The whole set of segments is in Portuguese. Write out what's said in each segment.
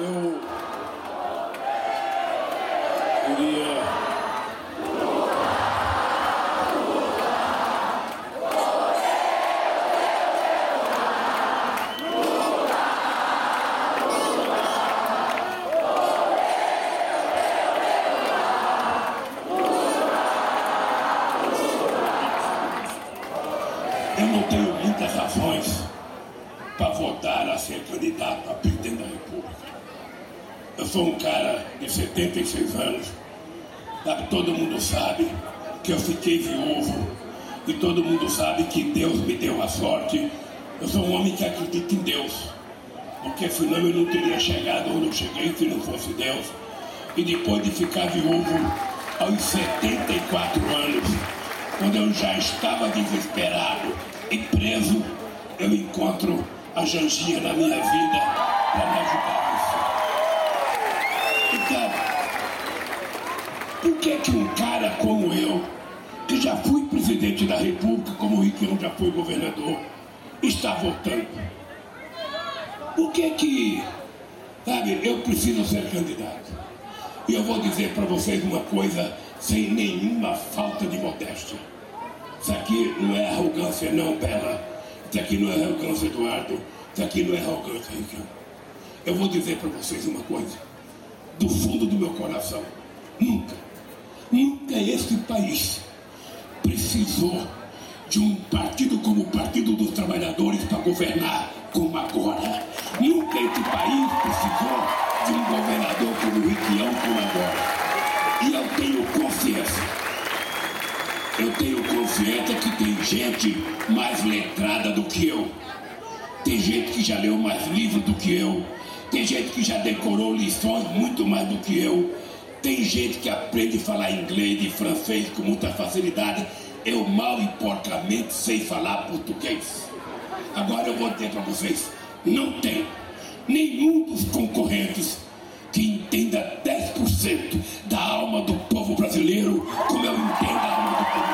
Eu todo mundo sabe que eu fiquei viúvo e todo mundo sabe que Deus me deu a sorte. Eu sou um homem que acredita em Deus, porque senão eu não teria chegado onde eu cheguei se não fosse Deus. E depois de ficar viúvo aos 74 anos, quando eu já estava desesperado e preso, eu encontro a Janjinha na minha vida para me ajudar que um cara como eu, que já fui presidente da República, como o Riquião já foi governador, está votando? Por que que, sabe, eu preciso ser candidato? E eu vou dizer para vocês uma coisa sem nenhuma falta de modéstia. Isso aqui não é arrogância, não, Bela. Isso aqui não é arrogância, Eduardo. Isso aqui não é arrogância, Ricardo. Eu vou dizer para vocês uma coisa. Do fundo do meu coração. Nunca, nunca esse país precisou de um partido como o Partido dos Trabalhadores para governar como agora. Nunca esse país precisou de um governador como o Riquião como agora. E eu tenho consciência. Eu tenho consciência que tem gente mais letrada do que eu. Tem gente que já leu mais livros do que eu. Tem gente que já decorou lições muito mais do que eu. Tem gente que aprende a falar inglês e francês com muita facilidade. Eu mal e porcamente sei falar português. Agora eu vou dizer para vocês: não tem nenhum dos concorrentes que entenda 10% da alma do povo brasileiro como eu entendo a alma do povo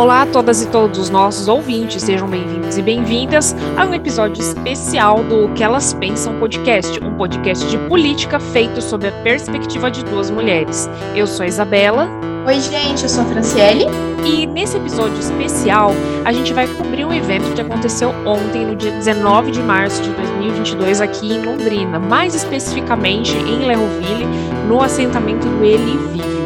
Olá a todas e todos os nossos ouvintes, sejam bem-vindos e bem-vindas a um episódio especial do Que Elas Pensam Podcast, um podcast de política feito sob a perspectiva de duas mulheres. Eu sou a Isabela. Oi, gente, eu sou a Franciele. E nesse episódio especial, a gente vai cobrir um evento que aconteceu ontem, no dia 19 de março de 2022, aqui em Londrina, mais especificamente em Lerroville, no assentamento do Ele Vive.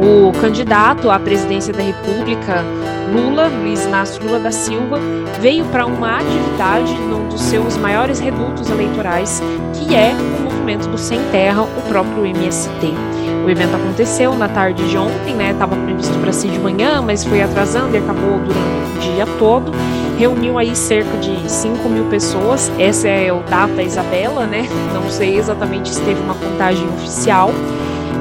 O candidato à presidência da República, Lula, Luiz Inácio Lula da Silva, veio para uma atividade num dos seus maiores redutos eleitorais, que é o movimento do Sem Terra, o próprio MST. O evento aconteceu na tarde de ontem, né? Estava previsto para ser de manhã, mas foi atrasando e acabou durante o dia todo. Reuniu aí cerca de 5 mil pessoas. Essa é o data Isabela, né? Não sei exatamente se teve uma contagem oficial.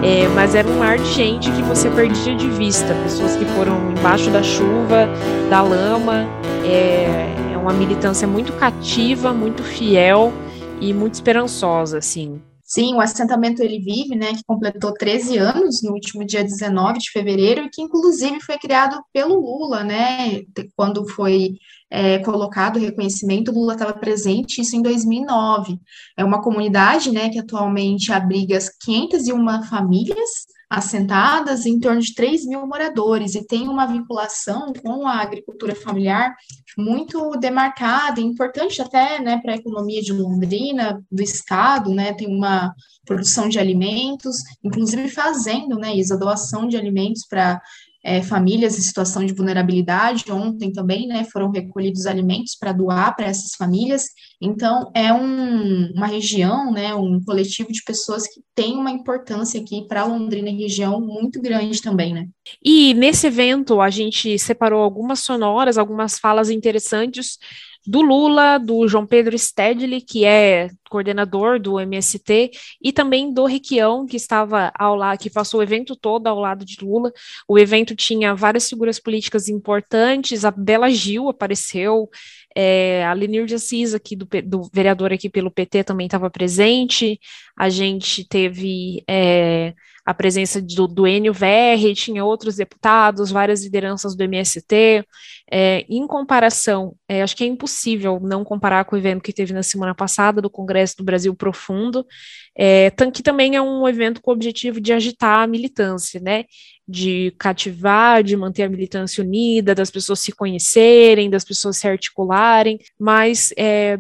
É, mas era um mar de gente que você perdia de vista, pessoas que foram embaixo da chuva, da lama. É, é uma militância muito cativa, muito fiel e muito esperançosa, assim. Sim, o assentamento Ele Vive, né, que completou 13 anos no último dia 19 de fevereiro, e que inclusive foi criado pelo Lula, né, quando foi é, colocado o reconhecimento, o Lula estava presente, isso em 2009. É uma comunidade, né, que atualmente abriga 501 famílias, assentadas em torno de 3 mil moradores e tem uma vinculação com a agricultura familiar muito demarcada e importante até né, para a economia de Londrina, do estado, né, tem uma produção de alimentos, inclusive fazendo, né, Isa, doação de alimentos para é, famílias em situação de vulnerabilidade. Ontem também, né, foram recolhidos alimentos para doar para essas famílias. Então, é um, uma região, né, um coletivo de pessoas que tem uma importância aqui para Londrina e região muito grande também, né. E nesse evento a gente separou algumas sonoras, algumas falas interessantes do Lula, do João Pedro Stedley, que é coordenador do MST, e também do Riquião, que estava ao lado, que passou o evento todo ao lado de Lula. O evento tinha várias figuras políticas importantes, a Bela Gil apareceu, É, a Lenir de Assis, aqui do, do vereador aqui pelo PT, também estava presente. A gente teve é, a presença do, do Enio VR, tinha outros deputados, várias lideranças do MST. É, em comparação, é, acho que é impossível não comparar com o evento que teve na semana passada do Congresso do Brasil Profundo, é, que também é um evento com o objetivo de agitar a militância, né? De cativar, de manter a militância unida, das pessoas se conhecerem, das pessoas se articularem, mas é,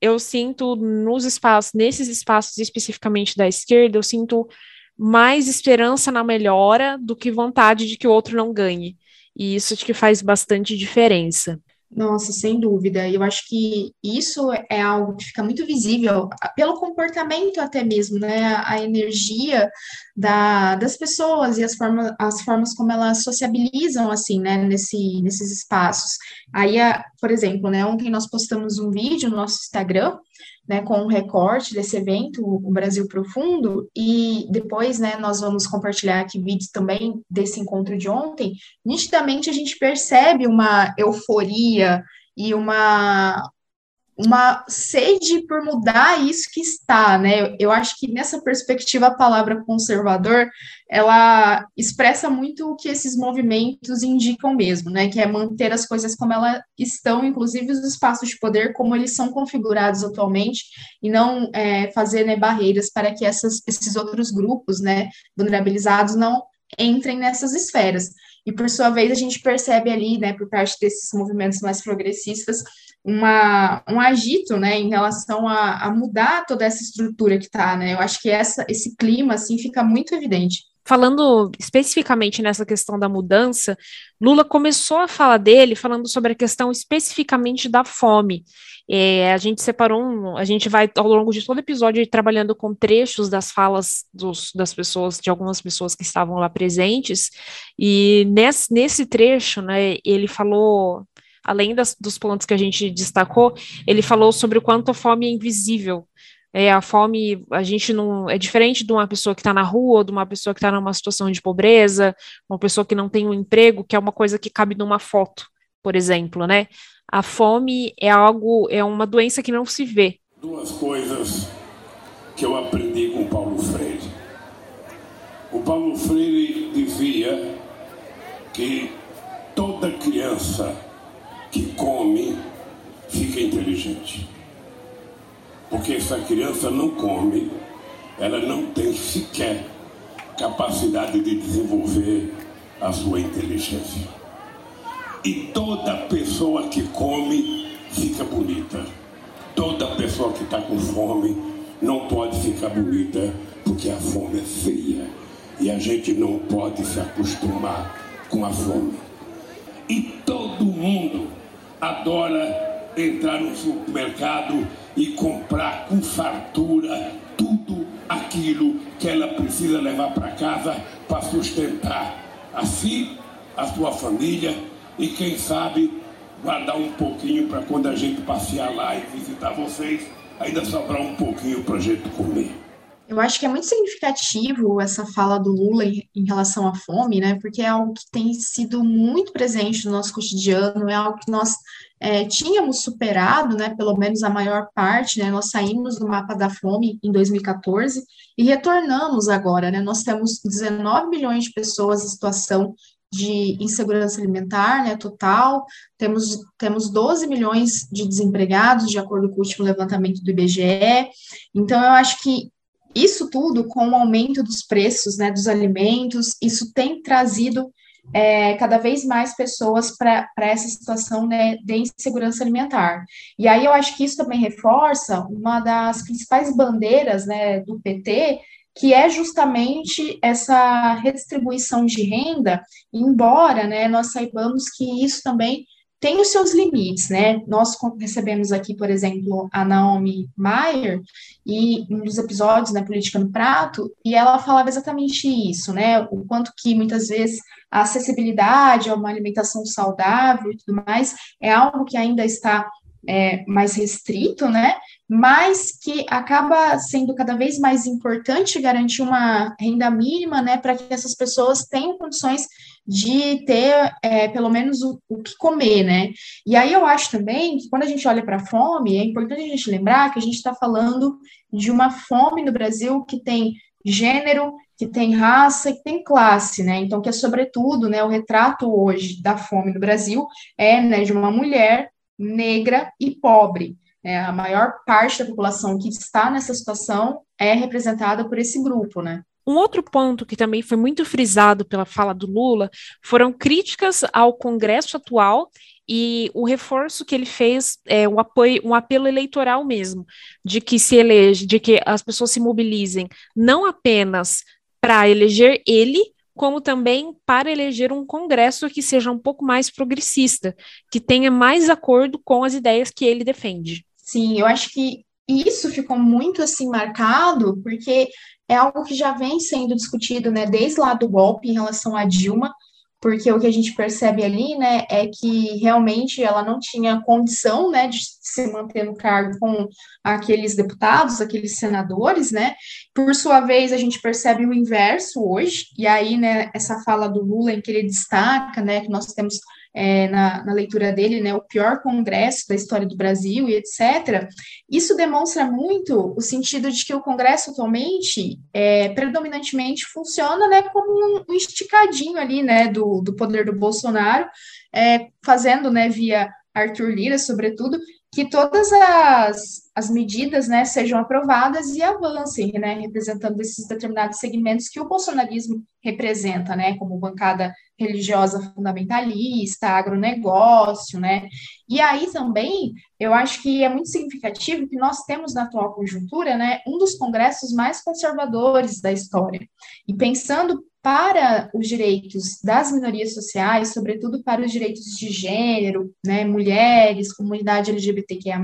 eu sinto nos espaços, nesses espaços especificamente da esquerda, eu sinto mais esperança na melhora do que vontade de que o outro não ganhe. E isso acho que faz bastante diferença. Nossa, sem dúvida. Eu acho que isso é algo que fica muito visível pelo comportamento até mesmo, né? A energia da, das pessoas e as, forma, as formas como elas sociabilizam, assim, né? Nesse, nesses espaços. Aí, por exemplo, né? Ontem nós postamos um vídeo no nosso Instagram né, com um recorte desse evento, o Brasil Profundo, e depois, né, nós vamos compartilhar aqui vídeos também desse encontro de ontem, nitidamente a gente percebe uma euforia e uma, uma sede por mudar isso que está, né? Eu acho que nessa perspectiva a palavra conservador ela expressa muito o que esses movimentos indicam mesmo, né? Que é manter as coisas como elas estão, inclusive os espaços de poder como eles são configurados atualmente, e não é, fazer né, barreiras para que essas, esses outros grupos, né, vulnerabilizados não entrem nessas esferas. E por sua vez a gente percebe ali, né, por parte desses movimentos mais progressistas, uma, um agito, né, em relação a, a mudar toda essa estrutura que está, né, eu acho que essa, esse clima, assim, fica muito evidente. Falando especificamente nessa questão da mudança, Lula começou a fala dele falando sobre a questão especificamente da fome. É, a gente separou, um, a gente vai ao longo de todo o episódio trabalhando com trechos das falas dos, das pessoas, de algumas pessoas que estavam lá presentes, e nesse, nesse trecho, né, ele falou além das, dos pontos que a gente destacou, ele falou sobre o quanto a fome é invisível. É, a fome, a gente não. É diferente de uma pessoa que está na rua, de uma pessoa que está numa situação de pobreza, uma pessoa que não tem um emprego, que é uma coisa que cabe numa foto, por exemplo, né? A fome é algo, é uma doença que não se vê. Duas coisas que eu aprendi com Paulo Freire. O Paulo Freire dizia que toda criança que come fica inteligente. Porque se a criança não come, ela não tem sequer capacidade de desenvolver a sua inteligência. E toda pessoa que come fica bonita. Toda pessoa que está com fome não pode ficar bonita porque a fome é feia. E a gente não pode se acostumar com a fome. E todo mundo adora entrar no supermercado e comprar com fartura tudo aquilo que ela precisa levar para casa para sustentar a si, a sua família e quem sabe guardar um pouquinho para quando a gente passear lá e visitar vocês, ainda sobrar um pouquinho para a gente comer. Eu acho que é muito significativo essa fala do Lula em, relação à fome, né? Porque é algo que tem sido muito presente no nosso cotidiano, é algo que nós é, tínhamos superado, né? Pelo menos a maior parte, né? Nós saímos do mapa da fome em 2014 e retornamos agora, né? Nós temos 19 milhões de pessoas em situação de insegurança alimentar, né, total, temos, temos 12 milhões de desempregados, de acordo com o último levantamento do IBGE, então eu acho que isso tudo, com o aumento dos preços né, dos alimentos, isso tem trazido é, cada vez mais pessoas para essa situação né, de insegurança alimentar. E aí eu acho que isso também reforça uma das principais bandeiras né, do PT, que é justamente essa redistribuição de renda, embora né, nós saibamos que isso também tem os seus limites, né? Nós recebemos aqui, por exemplo, a Naomi Mayer, e um dos episódios, né, Política no Prato, e ela falava exatamente isso, né? O quanto que muitas vezes a acessibilidade a uma alimentação saudável e tudo mais é algo que ainda está é, mais restrito, né? Mas que acaba sendo cada vez mais importante garantir uma renda mínima, né, para que essas pessoas tenham condições de ter é, pelo menos o, o, que comer, né? E aí eu acho também que quando a gente olha para a fome, é importante a gente lembrar que a gente está falando de uma fome no Brasil que tem gênero, que tem raça, que tem classe, né? Então, que é sobretudo, né, o retrato hoje da fome no Brasil é né, de uma mulher negra e pobre. É, a maior parte da população que está nessa situação é representada por esse grupo, né? Um outro ponto que também foi muito frisado pela fala do Lula foram críticas ao Congresso atual e o reforço que ele fez é um apoio, um apelo eleitoral mesmo, de que se elege, de que as pessoas se mobilizem não apenas para eleger ele, como também para eleger um Congresso que seja um pouco mais progressista, que tenha mais acordo com as ideias que ele defende. Sim, eu acho que isso ficou muito assim marcado, porque é algo que já vem sendo discutido, né, desde lá do golpe em relação a Dilma, porque o que a gente percebe ali, né, é que realmente ela não tinha condição, né, de se manter no cargo com aqueles deputados, aqueles senadores, né, por sua vez a gente percebe o inverso hoje, e aí, né, essa fala do Lula em que ele destaca, né, que nós temos é, na, na, leitura dele, né, o pior congresso da história do Brasil e etc., isso demonstra muito o sentido de que o Congresso atualmente, é, predominantemente, funciona né, como um esticadinho ali né, do, do poder do Bolsonaro, é, fazendo né, via Arthur Lira, sobretudo, que todas as, as medidas né, sejam aprovadas e avancem, né, representando esses determinados segmentos que o bolsonarismo representa, né, como bancada religiosa fundamentalista, agronegócio, né, e aí também eu acho que é muito significativo que nós temos na atual conjuntura, né, um dos congressos mais conservadores da história, e pensando para os direitos das minorias sociais, sobretudo para os direitos de gênero, né, mulheres, comunidade LGBTQIA+,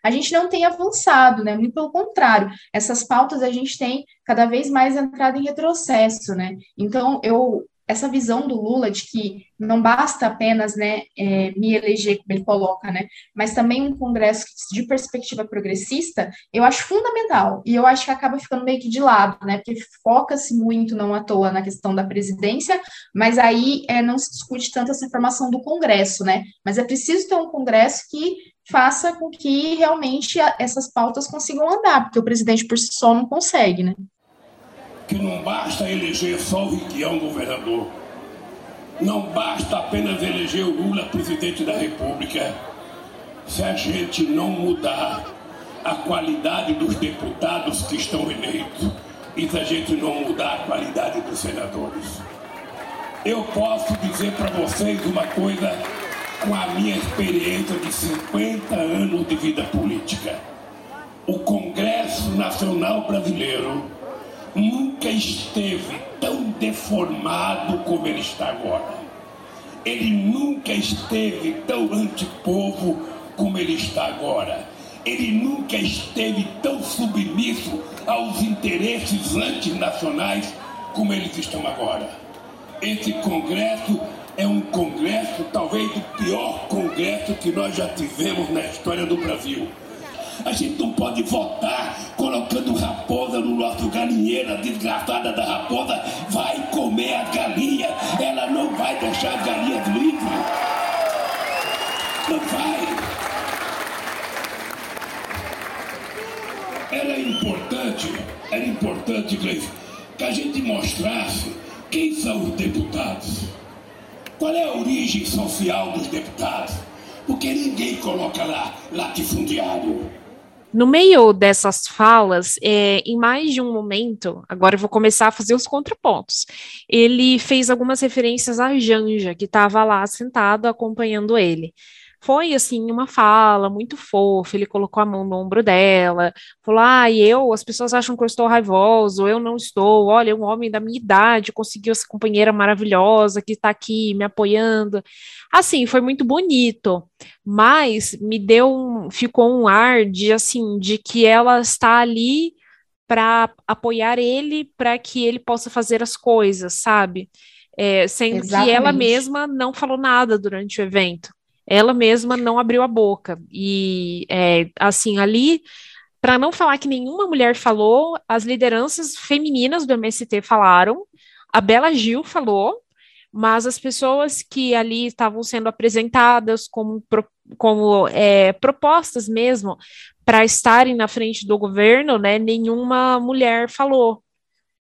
a gente não tem avançado, né, muito pelo contrário, essas pautas a gente tem cada vez mais entrado em retrocesso, né, então eu essa visão do Lula de que não basta apenas né, é, me eleger, como ele coloca, né, mas também um Congresso de perspectiva progressista, eu acho fundamental. E eu acho que acaba ficando meio que de lado, né, porque foca-se muito, não à toa, na questão da presidência, mas aí é, não se discute tanto essa formação do Congresso, né, mas é preciso ter um Congresso que faça com que realmente essas pautas consigam andar, porque o presidente por si só não consegue, né que não basta eleger só o Riquião governador. Não basta apenas eleger o Lula presidente da República. Se a gente não mudar a qualidade dos deputados que estão eleitos e se a gente não mudar a qualidade dos senadores. Eu posso dizer para vocês uma coisa com a minha experiência de 50 anos de vida política. O Congresso Nacional Brasileiro nunca esteve tão deformado como ele está agora. Ele nunca esteve tão antipovo como ele está agora. Ele nunca esteve tão submisso aos interesses antinacionais como eles estão agora. Esse congresso é um congresso, talvez o pior congresso que nós já tivemos na história do Brasil a gente não pode votar colocando raposa no nosso galinheiro. A desgraçada da raposa vai comer a galinha. Ela não vai deixar as galinhas livres. Não vai. Era importante, era importante, Gleice, que a gente mostrasse quem são os deputados. Qual é a origem social dos deputados? Porque ninguém coloca lá latifundiário. No meio dessas falas, é, em mais de um momento, agora eu vou começar a fazer os contrapontos. Ele fez algumas referências à Janja, que estava lá sentado acompanhando ele foi assim uma fala muito fofa, ele colocou a mão no ombro dela, falou: "Ah, eu, as pessoas acham que eu estou raivoso, eu não estou. Olha, um homem da minha idade conseguiu essa companheira maravilhosa que está aqui me apoiando". Assim, foi muito bonito, mas me deu um, ficou um ar de assim, de que ela está ali para apoiar ele, para que ele possa fazer as coisas, sabe? É, sendo Exatamente. que ela mesma não falou nada durante o evento ela mesma não abriu a boca. E, é, assim, ali, para não falar que nenhuma mulher falou, as lideranças femininas do MST falaram, a Bela Gil falou, mas as pessoas que ali estavam sendo apresentadas como, como é, propostas mesmo para estarem na frente do governo, né, nenhuma mulher falou.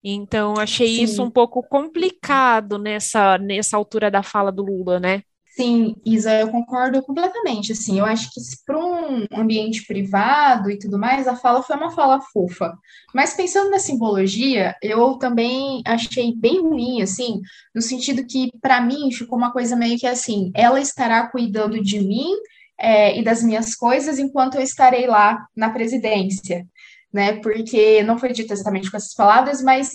Então, achei Sim. isso um pouco complicado nessa, nessa altura da fala do Lula, né? Sim, Isa, eu concordo completamente. Assim, eu acho que para um ambiente privado e tudo mais, a fala foi uma fala fofa. Mas pensando na simbologia, eu também achei bem ruim, assim, no sentido que para mim ficou uma coisa meio que assim: ela estará cuidando de mim é, e das minhas coisas enquanto eu estarei lá na presidência, né? Porque não foi dito exatamente com essas palavras, mas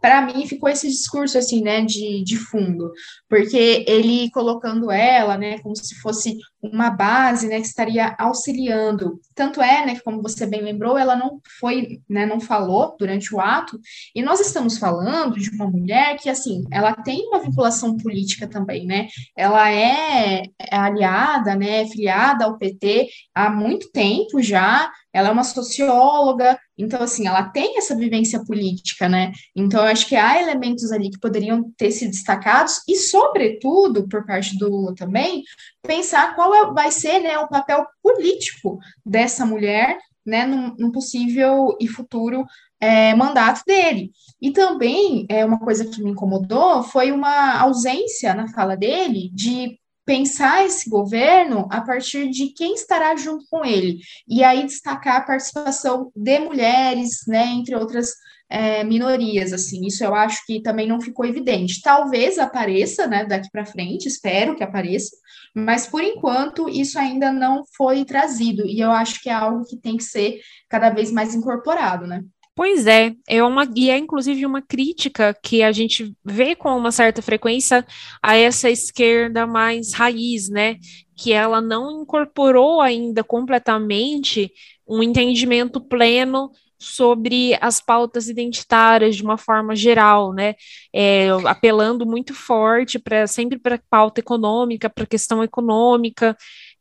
para mim ficou esse discurso assim, né, de, de fundo, porque ele colocando ela, né, como se fosse uma base, né, que estaria auxiliando. Tanto é, né, que como você bem lembrou, ela não foi, né, não falou durante o ato, e nós estamos falando de uma mulher que, assim, ela tem uma vinculação política também, né, ela é aliada, né, filiada ao PT há muito tempo já, ela é uma socióloga, então, assim, ela tem essa vivência política, né? Então, eu acho que há elementos ali que poderiam ter se destacados, e, sobretudo, por parte do Lula também, pensar qual é, vai ser né, o papel político dessa mulher né, num, num possível e futuro é, mandato dele. E também, é, uma coisa que me incomodou foi uma ausência na fala dele de pensar esse governo a partir de quem estará junto com ele. E aí destacar a participação de mulheres, né, entre outras é, minorias, assim, isso eu acho que também não ficou evidente. Talvez apareça, né, daqui para frente, espero que apareça, mas por enquanto isso ainda não foi trazido, e eu acho que é algo que tem que ser cada vez mais incorporado, né? Pois é, é uma, e é inclusive uma crítica que a gente vê com uma certa frequência a essa esquerda mais raiz, né? Que ela não incorporou ainda completamente um entendimento pleno sobre as pautas identitárias de uma forma geral, né? É, apelando muito forte para sempre para pauta econômica, para questão econômica,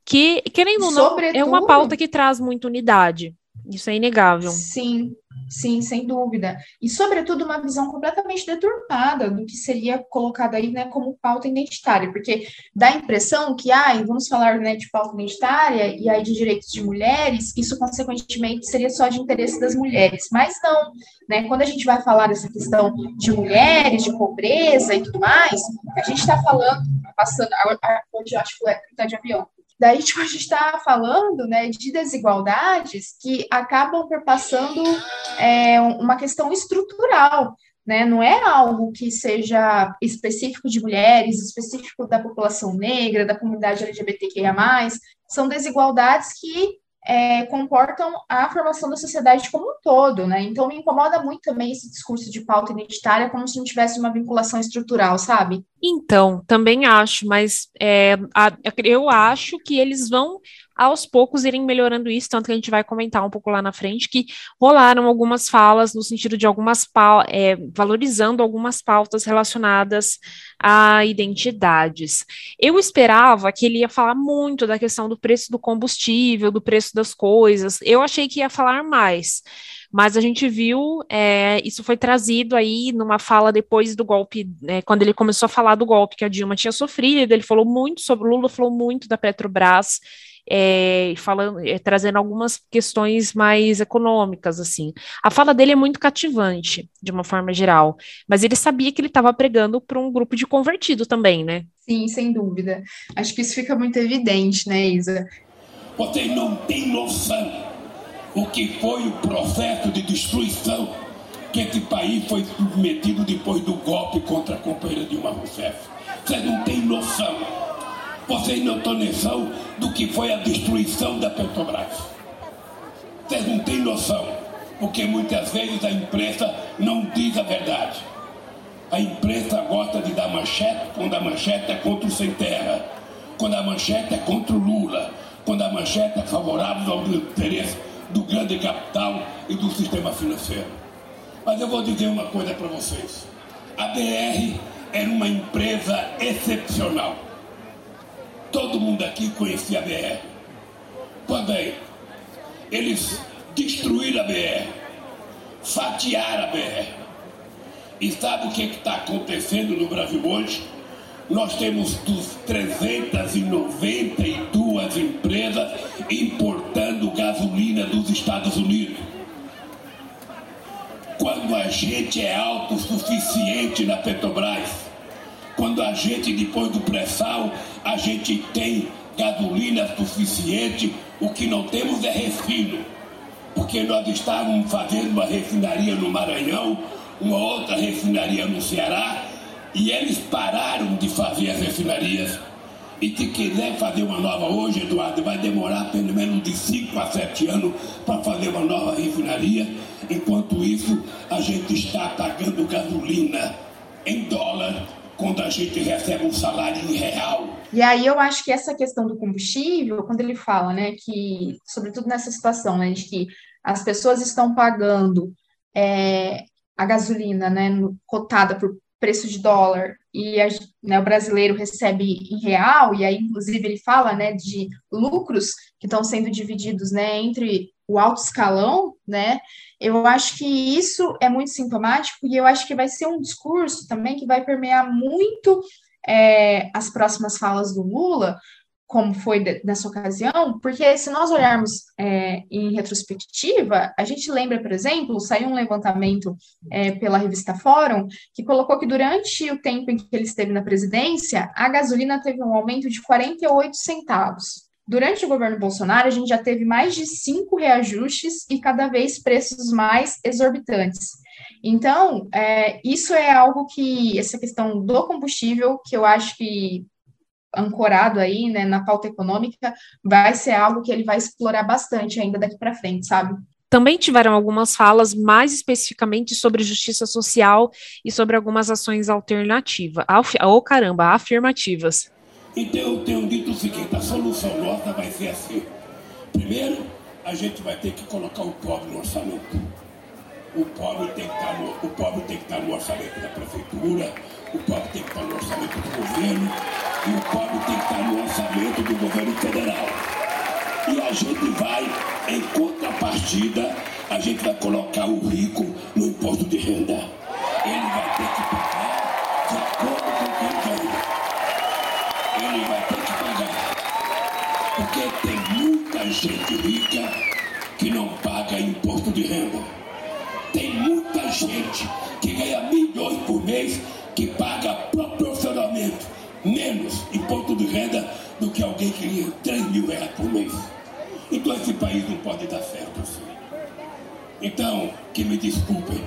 que, querendo ou não, Sobretudo, é uma pauta que traz muita unidade. Isso é inegável. Sim, sim, sem dúvida. E, sobretudo, uma visão completamente deturpada do que seria colocado aí né, como pauta identitária, porque dá a impressão que, ah, vamos falar né, de pauta identitária e aí de direitos de mulheres, isso, consequentemente, seria só de interesse das mulheres. Mas não, né? Quando a gente vai falar dessa questão de mulheres, de pobreza e tudo mais, a gente está falando, passando, hoje eu acho que é de avião, Daí, tipo, a gente está falando né, de desigualdades que acabam perpassando é, uma questão estrutural, né? Não é algo que seja específico de mulheres, específico da população negra, da comunidade LGBTQIA+, são desigualdades que é, comportam a formação da sociedade como um todo, né? Então me incomoda muito também esse discurso de pauta identitária como se não tivesse uma vinculação estrutural, sabe? Então, também acho, mas é, a, eu acho que eles vão aos poucos irem melhorando isso, tanto que a gente vai comentar um pouco lá na frente, que rolaram algumas falas no sentido de algumas é, valorizando algumas pautas relacionadas a identidades. Eu esperava que ele ia falar muito da questão do preço do combustível, do preço das coisas. Eu achei que ia falar mais. Mas a gente viu, é, isso foi trazido aí numa fala depois do golpe, né, quando ele começou a falar do golpe que a Dilma tinha sofrido, ele falou muito sobre, o Lula falou muito da Petrobras, é, falando, é, trazendo algumas questões mais econômicas, assim. A fala dele é muito cativante, de uma forma geral, mas ele sabia que ele estava pregando para um grupo de convertido também, né? Sim, sem dúvida. Acho que isso fica muito evidente, né, Isa? Vocês não têm noção o que foi o processo de destruição que esse país foi submetido depois do golpe contra a companheira Dilma Rousseff. Vocês não têm noção. Vocês não têm noção do que foi a destruição da Petrobras. Vocês não têm noção, porque muitas vezes a imprensa não diz a verdade. A imprensa gosta de dar manchete quando a manchete é contra o sem terra, quando a manchete é contra o Lula, quando a manchete é favorável ao interesse do grande capital e do sistema financeiro. Mas eu vou dizer uma coisa para vocês. A BR era uma empresa excepcional. Todo mundo aqui conhecia a BR. Quando é? Eles destruíram a BR, fatiaram a BR. E sabe o que está acontecendo no Brasil hoje? nós temos 392 empresas importando gasolina dos Estados Unidos. Quando a gente é autossuficiente na Petrobras, quando a gente, depois do pré-sal, a gente tem gasolina suficiente, o que não temos é refino. Porque nós estávamos fazendo uma refinaria no Maranhão, uma outra refinaria no Ceará, e eles pararam de fazer as refinarias. E se quiser fazer uma nova hoje, Eduardo, vai demorar pelo menos de 5 a 7 anos para fazer uma nova refinaria. Enquanto isso, a gente está pagando gasolina em dólar quando a gente recebe um salário real. E aí eu acho que essa questão do combustível, quando ele fala, né, que, sobretudo nessa situação, né, de que as pessoas estão pagando é, a gasolina, né, cotada por preço de dólar e a, né, o brasileiro recebe em real, e aí, inclusive, ele fala né, de lucros que estão sendo divididos né, entre o alto escalão, né? Eu acho que isso é muito sintomático e eu acho que vai ser um discurso também que vai permear muito é, as próximas falas do Lula, como foi nessa ocasião, porque se nós olharmos é, em retrospectiva, a gente lembra, por exemplo, saiu um levantamento é, pela revista Fórum que colocou que durante o tempo em que ele esteve na presidência, a gasolina teve um aumento de 48 centavos. Durante o governo Bolsonaro, a gente já teve mais de cinco reajustes e cada vez preços mais exorbitantes. Então, é, isso é algo que, essa questão do combustível, que eu acho que ancorado aí, né, na pauta econômica, vai ser algo que ele vai explorar bastante ainda daqui para frente, sabe? Também tiveram algumas falas mais especificamente sobre justiça social e sobre algumas ações alternativas. Oh, caramba, afirmativas. Então eu tenho seguinte: a solução nossa vai ser assim. Primeiro, a gente vai ter que colocar o pobre no orçamento. O pobre tem que estar tá no, o pobre tem que estar tá no orçamento da prefeitura, o pobre tem que estar tá no orçamento do governo, e o pobre tem que estar no orçamento do governo federal. E a gente vai, em contrapartida, a gente vai colocar o rico no imposto de renda. Ele vai ter que pagar Porque tem muita gente rica que não paga imposto de renda. Tem muita gente que ganha milhões por mês que paga proporcionalmente menos imposto de renda do que alguém que ganha 3 mil reais por mês. Então esse país não pode dar certo assim. Então, que me desculpem,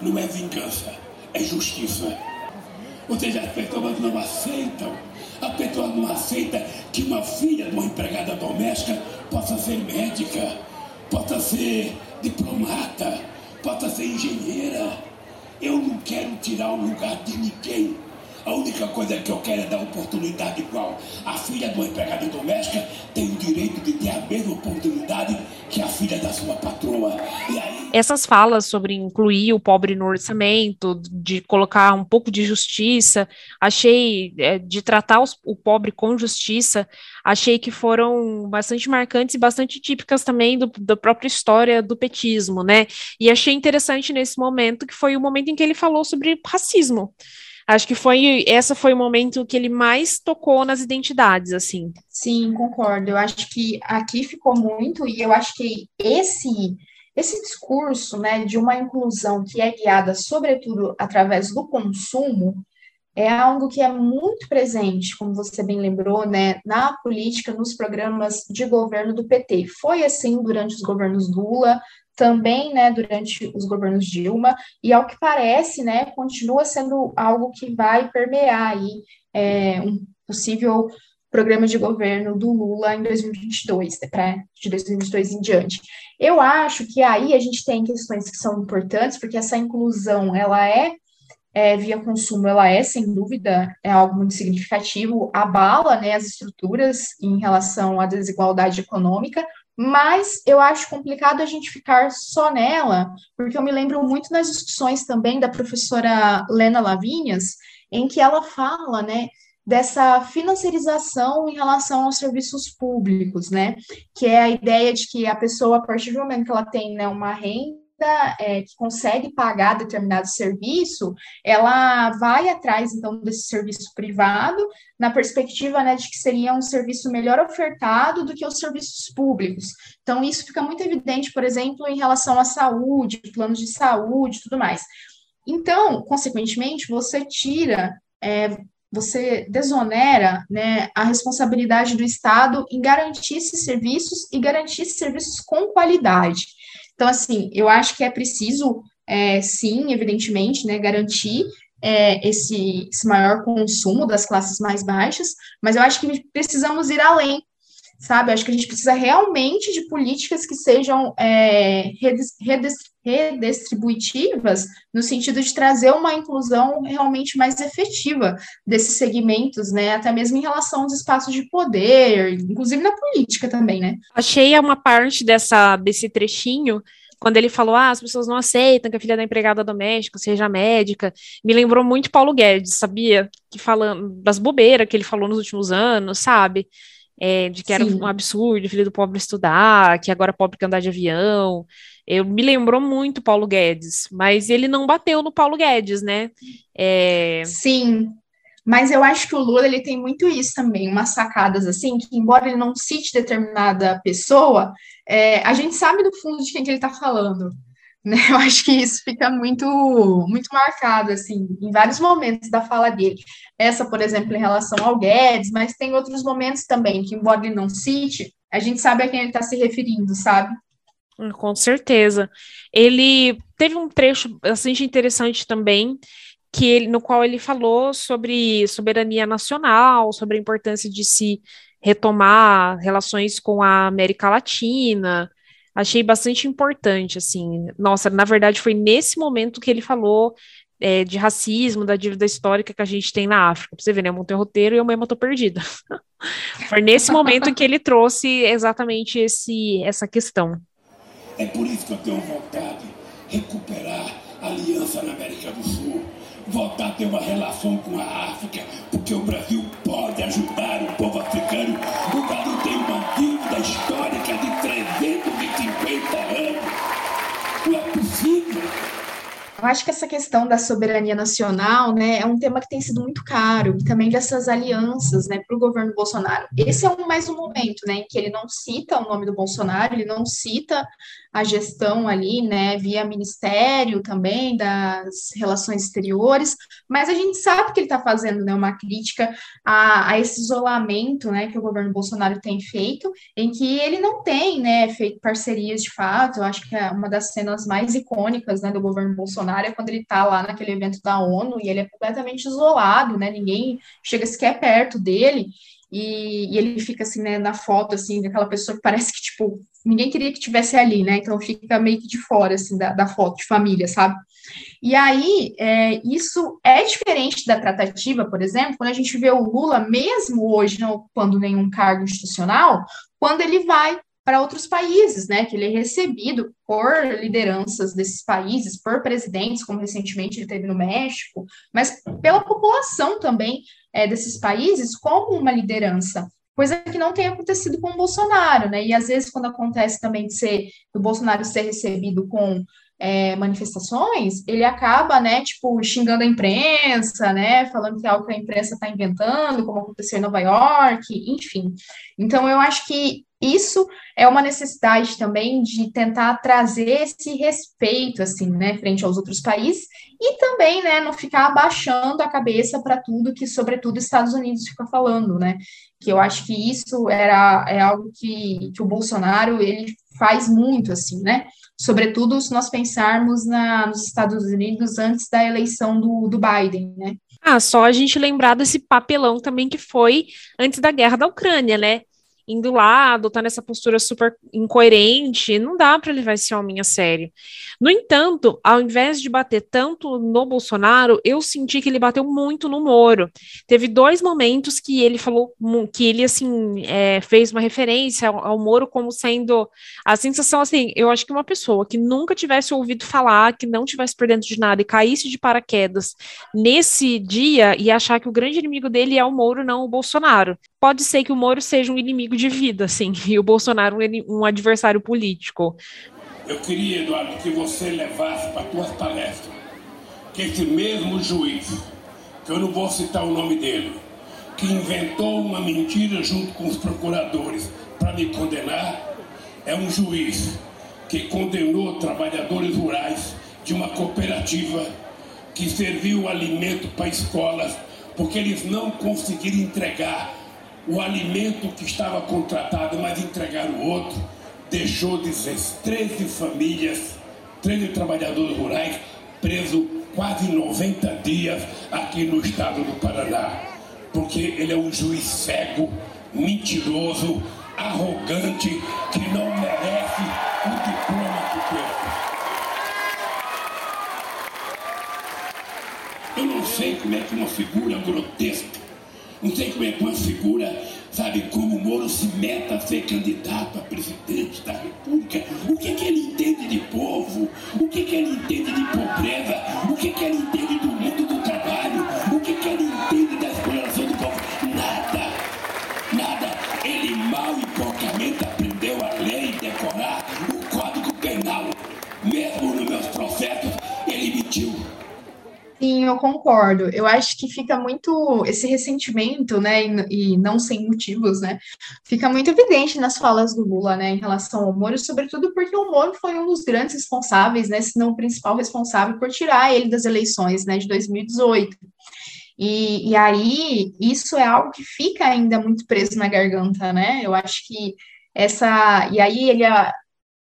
não é vingança, é justiça. Ou seja, as pessoas não aceitam, a pessoa não aceita que uma filha de uma empregada doméstica possa ser médica, possa ser diplomata, possa ser engenheira. Eu não quero tirar o lugar de ninguém. A única coisa que eu quero é dar oportunidade igual. A filha de uma empregada doméstica tem o direito de ter a mesma oportunidade que a filha da sua patroa. Aí... Essas falas sobre incluir o pobre no orçamento, de colocar um pouco de justiça, achei, é, de tratar os, o pobre com justiça, achei que foram bastante marcantes e bastante típicas também do, da própria história do petismo, né? E achei interessante nesse momento que foi o momento em que ele falou sobre racismo. Acho que foi essa foi o momento que ele mais tocou nas identidades, assim. Sim, concordo. Eu acho que aqui ficou muito e eu acho que esse esse discurso, né, de uma inclusão que é guiada sobretudo através do consumo, é algo que é muito presente, como você bem lembrou, né, na política, nos programas de governo do PT. Foi assim durante os governos Lula, também, né, durante os governos Dilma, e ao que parece, né, continua sendo algo que vai permear aí é, um possível programa de governo do Lula em 2022, né, de 2022 em diante. Eu acho que aí a gente tem questões que são importantes, porque essa inclusão, ela é, é via consumo, ela é, sem dúvida, é algo muito significativo, abala, né, as estruturas em relação à desigualdade econômica, mas eu acho complicado a gente ficar só nela, porque eu me lembro muito nas discussões também da professora Lena Lavinhas, em que ela fala, né, dessa financiarização em relação aos serviços públicos, né, que é a ideia de que a pessoa, a partir do momento que ela tem, né, uma renda é, que consegue pagar determinado serviço, ela vai atrás, então, desse serviço privado, na perspectiva né, de que seria um serviço melhor ofertado do que os serviços públicos. Então, isso fica muito evidente, por exemplo, em relação à saúde, planos de saúde tudo mais. Então, consequentemente, você tira é, você desonera né, a responsabilidade do Estado em garantir esses serviços e garantir esses serviços com qualidade. Então, assim, eu acho que é preciso, é, sim, evidentemente, né, garantir é, esse, esse maior consumo das classes mais baixas, mas eu acho que precisamos ir além, sabe? Acho que a gente precisa realmente de políticas que sejam é, redistributivas, no sentido de trazer uma inclusão realmente mais efetiva desses segmentos, né? Até mesmo em relação aos espaços de poder, inclusive na política também, né? Achei uma parte dessa, desse trechinho quando ele falou, ah, as pessoas não aceitam que a filha da empregada doméstica seja médica, me lembrou muito Paulo Guedes, sabia? Que falando das bobeiras que ele falou nos últimos anos, sabe? É, de que era um absurdo, filho do pobre estudar, que agora pobre que andar de avião. Eu me lembrou muito Paulo Guedes, mas ele não bateu no Paulo Guedes, né? É... Sim, mas eu acho que o Lula ele tem muito isso também, umas sacadas assim, que embora ele não cite determinada pessoa, é, a gente sabe do fundo de quem que ele está falando. Né? Eu acho que isso fica muito, muito marcado, assim, em vários momentos da fala dele. Essa, por exemplo, em relação ao Guedes, mas tem outros momentos também, que embora ele não cite, a gente sabe a quem ele está se referindo, sabe? Hum, com certeza. Ele teve um trecho bastante interessante também, que ele, no qual ele falou sobre soberania nacional, sobre a importância de se retomar relações com a América Latina, achei bastante importante, assim. Nossa, na verdade, foi nesse momento que ele falou é, de racismo, da dívida histórica que a gente tem na África. Pra você ver, né? Eu montei o roteiro e eu mesma tô perdida. foi nesse momento que ele trouxe exatamente esse, essa questão. É por isso que eu tenho vontade de recuperar a aliança na América do Sul, voltar a ter uma relação com a África, porque o Brasil pode ajudar o povo africano. Eu acho que essa questão da soberania nacional, né, é um tema que tem sido muito caro, e também dessas alianças, né, para o governo Bolsonaro. Esse é um, mais um momento, né, em que ele não cita o nome do Bolsonaro, ele não cita a gestão ali, né, via ministério também das relações exteriores, mas a gente sabe que ele está fazendo, né, uma crítica a, a, esse isolamento, né, que o governo Bolsonaro tem feito, em que ele não tem, né, feito parcerias de fato. Eu acho que é uma das cenas mais icônicas, né, do governo Bolsonaro é quando ele está lá naquele evento da ONU e ele é completamente isolado, né, ninguém chega sequer perto dele. E, e, ele fica assim, né, na foto, assim, daquela pessoa que parece que, tipo, ninguém queria que tivesse ali, né, então fica meio que de fora, assim, da, da foto de família, sabe? E aí, é, isso é diferente da tratativa, por exemplo, quando a gente vê o Lula, mesmo hoje não ocupando nenhum cargo institucional, quando ele vai para outros países, né, que ele é recebido por lideranças desses países, por presidentes, como recentemente ele teve no México, mas pela população também é, desses países como uma liderança, coisa que não tem acontecido com o Bolsonaro, né, e às vezes quando acontece também de ser, do Bolsonaro ser recebido com é, manifestações, ele acaba, né, tipo, xingando a imprensa, né, falando que é algo que a imprensa está inventando, como aconteceu em Nova York, enfim. Então, eu acho que isso é uma necessidade também de tentar trazer esse respeito, assim, né, frente aos outros países, e também, né, não ficar abaixando a cabeça para tudo que, sobretudo, Estados Unidos fica falando, né, que eu acho que isso era, é algo que, que o Bolsonaro, ele faz muito, assim, né, sobretudo se nós pensarmos na, nos Estados Unidos antes da eleição do, do Biden, né. Ah, só a gente lembrar desse papelão também que foi antes da guerra da Ucrânia, né? Indo lá, adotando essa postura super incoerente, não dá para levar esse homem a sério. No entanto, ao invés de bater tanto no Bolsonaro, eu senti que ele bateu muito no Moro. Teve dois momentos que ele falou que ele assim é, fez uma referência ao, ao, Moro como sendo a sensação assim, eu acho que uma pessoa que nunca tivesse ouvido falar, que não tivesse por dentro de nada e caísse de paraquedas nesse dia e achar que o grande inimigo dele é o Moro, não o Bolsonaro. Pode ser que o Moro seja um inimigo de vida, assim, e o Bolsonaro um, um adversário político. Eu queria, Eduardo, que você levasse para tuas palestras que esse mesmo juiz, que eu não vou citar o nome dele, que inventou uma mentira junto com os procuradores para me condenar, é um juiz que condenou trabalhadores rurais de uma cooperativa que serviu alimento para escolas, porque eles não conseguiram entregar o alimento que estava contratado, mas entregaram outro, deixou 13 famílias, 13 trabalhadores rurais presos quase 90 dias aqui no estado do Paraná, porque ele é um juiz cego, mentiroso, arrogante, que não merece o diploma que tem. Eu não sei como é que uma figura grotesca, não sei como é que uma figura, sabe, como o Moro se meta a ser candidato a presidente da República. O que, que ele entende de povo? O que, que ele entende de pobreza? O que, que ele entende do mundo Sim, eu concordo. Eu acho que fica muito esse ressentimento, né, e, e, não sem motivos, né, fica muito evidente nas falas do Lula, né, em relação ao Moro, sobretudo porque o Moro foi um dos grandes responsáveis, né, se não o principal responsável por tirar ele das eleições, né, de 2018. E, e aí, isso é algo que fica ainda muito preso na garganta, né, eu acho que essa, e aí ele,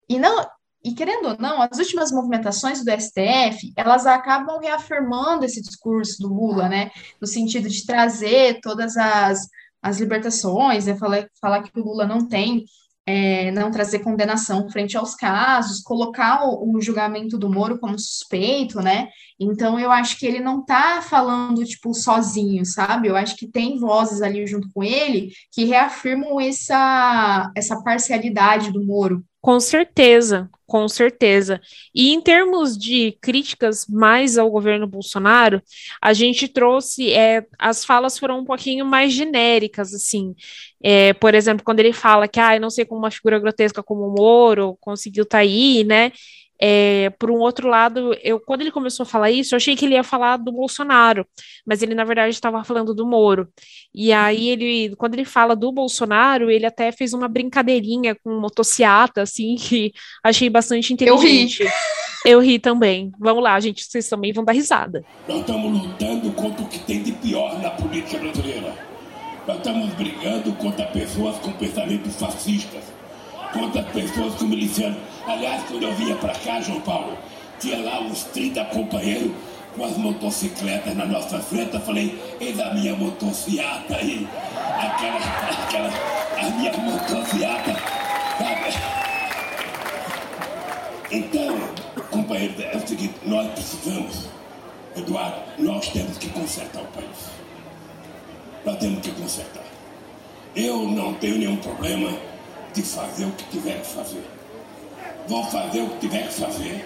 e não, e querendo ou não, as últimas movimentações do STF, elas acabam reafirmando esse discurso do Lula, né, no sentido de trazer todas as, as libertações, né, falar, falar que o Lula não tem, é, não trazer condenação frente aos casos, colocar o, o, julgamento do Moro como suspeito, né, então eu acho que ele não está falando, tipo, sozinho, sabe, eu acho que tem vozes ali junto com ele que reafirmam essa, essa parcialidade do Moro, com certeza, com certeza. E em termos de críticas mais ao governo Bolsonaro, a gente trouxe, é, as falas foram um pouquinho mais genéricas, assim. É, por exemplo, quando ele fala que, ah, eu não sei como uma figura grotesca como o Moro conseguiu estar tá aí, né? É, por um outro lado, eu quando ele começou a falar isso, eu achei que ele ia falar do Bolsonaro, mas ele na verdade estava falando do Moro. E aí ele, quando ele fala do Bolsonaro, ele até fez uma brincadeirinha com motociata, assim, que achei bastante inteligente. Eu ri. Eu ri também. Vamos lá, gente, vocês também vão dar risada. Nós estamos lutando contra o que tem de pior na política brasileira. Nós estamos brigando contra pessoas com pensamentos fascistas, contra pessoas com milicianos Aliás, quando eu vinha para cá, João Paulo, tinha lá uns 30 companheiros com as motocicletas na nossa frente. Eu falei, eis a minha motocicleta aí. Aquela, aquela, a minha motocicleta. Então, companheiro, é o seguinte, nós precisamos, Eduardo, nós temos que consertar o país. Nós temos que consertar. Eu não tenho nenhum problema de fazer o que tiver que fazer. Vou fazer o que tiver que fazer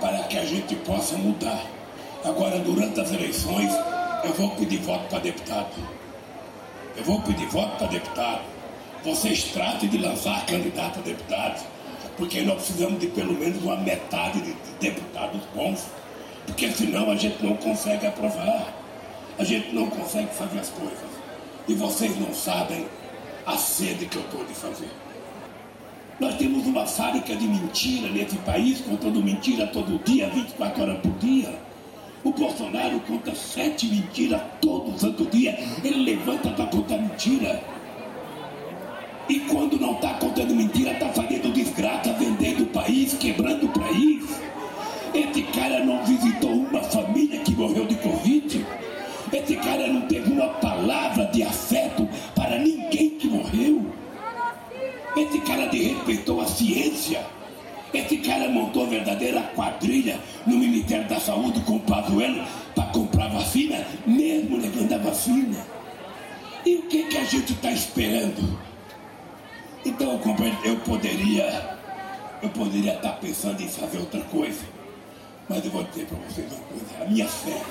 para que a gente possa mudar. Agora, durante as eleições, eu vou pedir voto para deputado. Eu vou pedir voto para deputado. Vocês tratem de lançar candidato a deputado, porque nós precisamos de pelo menos uma metade de deputados bons, porque senão a gente não consegue aprovar. A gente não consegue fazer as coisas. E vocês não sabem a sede que eu estou de fazer. Nós temos uma fábrica de mentira nesse país, contando mentira todo dia, 24 horas por dia. O Bolsonaro conta sete mentiras todo santo dia. Ele levanta para contar mentira. E quando não está contando mentira, está fazendo desgraça, desrespeitou a ciência. Esse cara montou verdadeira quadrilha no Ministério da Saúde com o Pazuello para comprar vacina, mesmo negando a vacina. E o que, que a gente está esperando? Então, eu poderia, eu poderia estar tá pensando em fazer outra coisa. Mas eu vou dizer para vocês uma coisa, a minha fé,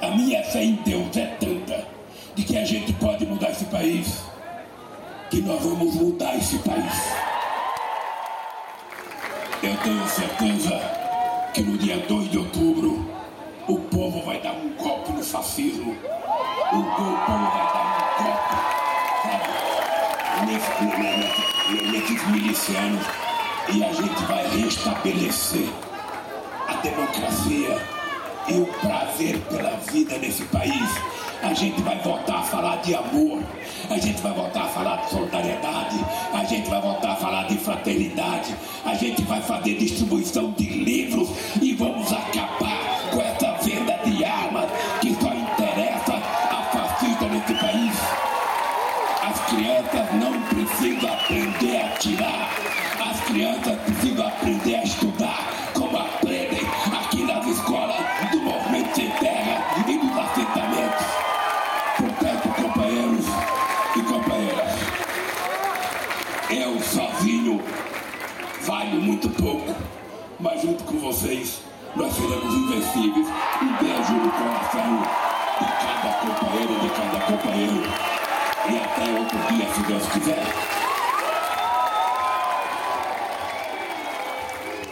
a minha fé em Deus é tanta de que a gente pode mudar esse país que nós vamos mudar esse país. Eu tenho certeza que no dia 2 de outubro o povo vai dar um golpe no fascismo. O, povo vai dar um golpe sabe, nesses milicianos e a gente vai restabelecer a democracia e o prazer pela vida nesse país. A gente vai voltar a falar de amor, a gente vai voltar a falar de solidariedade, a gente vai voltar a falar de fraternidade, a gente vai fazer distribuição de livros e vamos acabar muito pouco, mas junto com vocês nós seremos invencíveis. Um beijo no coração de cada companheiro, de cada companheiro. E até outro dia, se Deus quiser.